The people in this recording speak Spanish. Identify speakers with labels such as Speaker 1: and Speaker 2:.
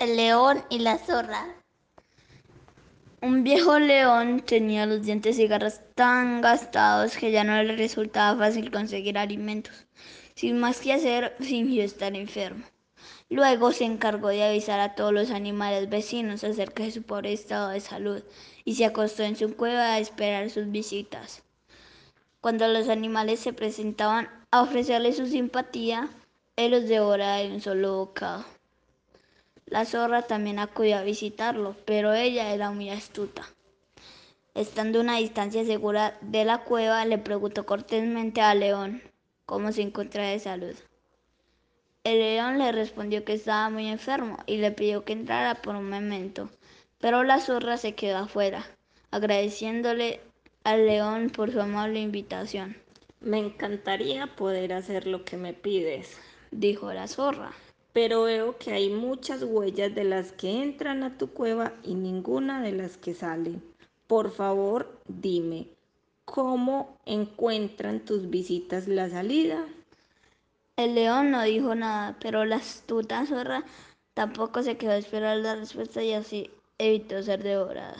Speaker 1: El león y la zorra.
Speaker 2: Un viejo león tenía los dientes y garras tan gastados que ya no le resultaba fácil conseguir alimentos. Sin más que hacer, fingió estar enfermo. Luego se encargó de avisar a todos los animales vecinos acerca de su pobre estado de salud y se acostó en su cueva a esperar sus visitas. Cuando los animales se presentaban a ofrecerle su simpatía, él los devoraba de un solo bocado. La zorra también acudió a visitarlo, pero ella era muy astuta. Estando a una distancia segura de la cueva, le preguntó cortésmente al león cómo se encuentra de salud. El león le respondió que estaba muy enfermo y le pidió que entrara por un momento, pero la zorra se quedó afuera, agradeciéndole al león por su amable invitación.
Speaker 3: Me encantaría poder hacer lo que me pides,
Speaker 2: dijo la zorra
Speaker 3: pero veo que hay muchas huellas de las que entran a tu cueva y ninguna de las que salen. Por favor, dime, ¿cómo encuentran tus visitas la salida?
Speaker 2: El león no dijo nada, pero la astuta zorra tampoco se quedó a esperar la respuesta y así evitó ser devorada.